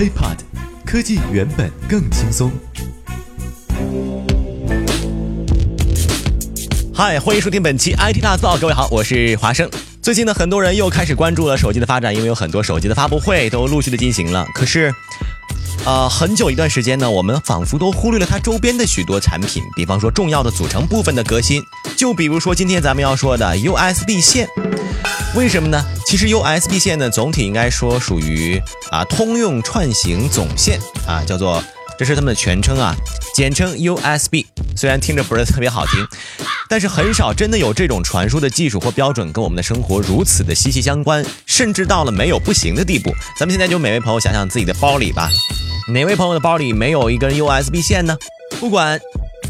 HiPod，科技原本更轻松。嗨，欢迎收听本期 IT 大造，各位好，我是华生。最近呢，很多人又开始关注了手机的发展，因为有很多手机的发布会都陆续的进行了。可是，呃，很久一段时间呢，我们仿佛都忽略了它周边的许多产品，比方说重要的组成部分的革新，就比如说今天咱们要说的 USB 线。为什么呢？其实 USB 线呢，总体应该说属于啊通用串行总线啊，叫做这是它们的全称啊，简称 USB。虽然听着不是特别好听。但是很少真的有这种传输的技术或标准跟我们的生活如此的息息相关，甚至到了没有不行的地步。咱们现在就每位朋友想想自己的包里吧，哪位朋友的包里没有一根 USB 线呢？不管。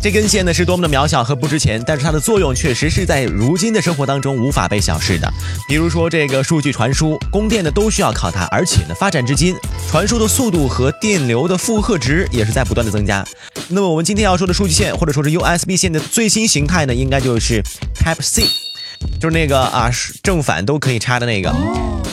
这根线呢是多么的渺小和不值钱，但是它的作用确实是在如今的生活当中无法被小视的。比如说这个数据传输、供电呢都需要靠它，而且呢发展至今，传输的速度和电流的负荷值也是在不断的增加。那么我们今天要说的数据线或者说是 USB 线的最新形态呢，应该就是 Type C，就是那个啊正反都可以插的那个。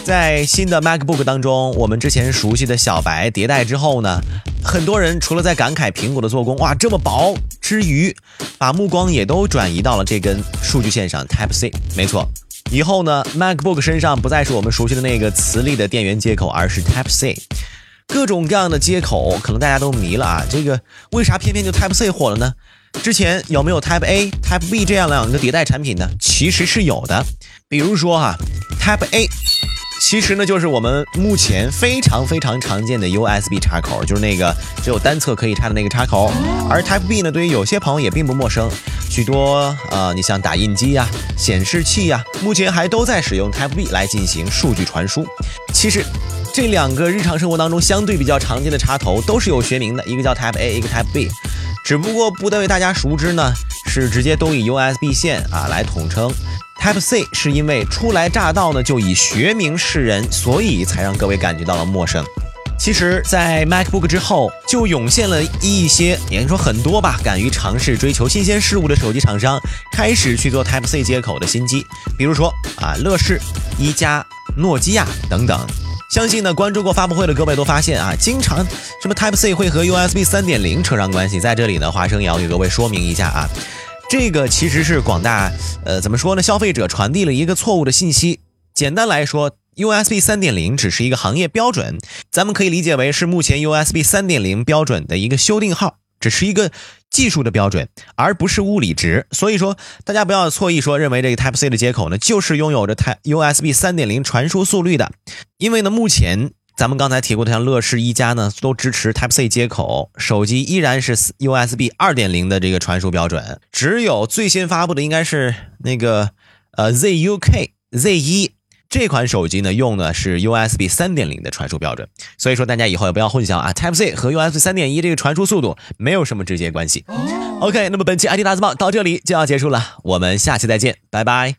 在新的 MacBook 当中，我们之前熟悉的小白迭代之后呢。很多人除了在感慨苹果的做工哇这么薄之余，把目光也都转移到了这根数据线上 Type C。没错，以后呢 MacBook 身上不再是我们熟悉的那个磁力的电源接口，而是 Type C。各种各样的接口，可能大家都迷了啊。这个为啥偏偏就 Type C 火了呢？之前有没有 Type A、Type B 这样两个迭代产品呢？其实是有的。比如说哈，Type A。其实呢，就是我们目前非常非常常见的 USB 插口，就是那个只有单侧可以插的那个插口。而 Type B 呢，对于有些朋友也并不陌生，许多呃，你像打印机呀、显示器呀，目前还都在使用 Type B 来进行数据传输。其实这两个日常生活当中相对比较常见的插头都是有学名的，一个叫 Type A，一个 Type B，只不过不得为大家熟知呢，是直接都以 USB 线啊来统称。Type C 是因为初来乍到呢，就以学名示人，所以才让各位感觉到了陌生。其实，在 MacBook 之后，就涌现了一些，也可以说很多吧，敢于尝试追求新鲜事物的手机厂商，开始去做 Type C 接口的新机。比如说啊，乐视、一加、诺基亚等等。相信呢，关注过发布会的各位都发现啊，经常什么 Type C 会和 USB 3.0扯上关系。在这里呢，华生也要给各位说明一下啊。这个其实是广大呃怎么说呢？消费者传递了一个错误的信息。简单来说，USB 3.0只是一个行业标准，咱们可以理解为是目前 USB 3.0标准的一个修订号，只是一个技术的标准，而不是物理值。所以说，大家不要错意说认为这个 Type C 的接口呢就是拥有着 Type USB 3.0传输速率的，因为呢目前。咱们刚才提过的，像乐视一加呢，都支持 Type C 接口，手机依然是 USB 二点零的这个传输标准。只有最新发布的应该是那个呃 ZUK Z 一这款手机呢，用的是 USB 三点零的传输标准。所以说大家以后也不要混淆啊，Type C 和 USB 三点一这个传输速度没有什么直接关系。OK，那么本期 IT 大字报到这里就要结束了，我们下期再见，拜拜。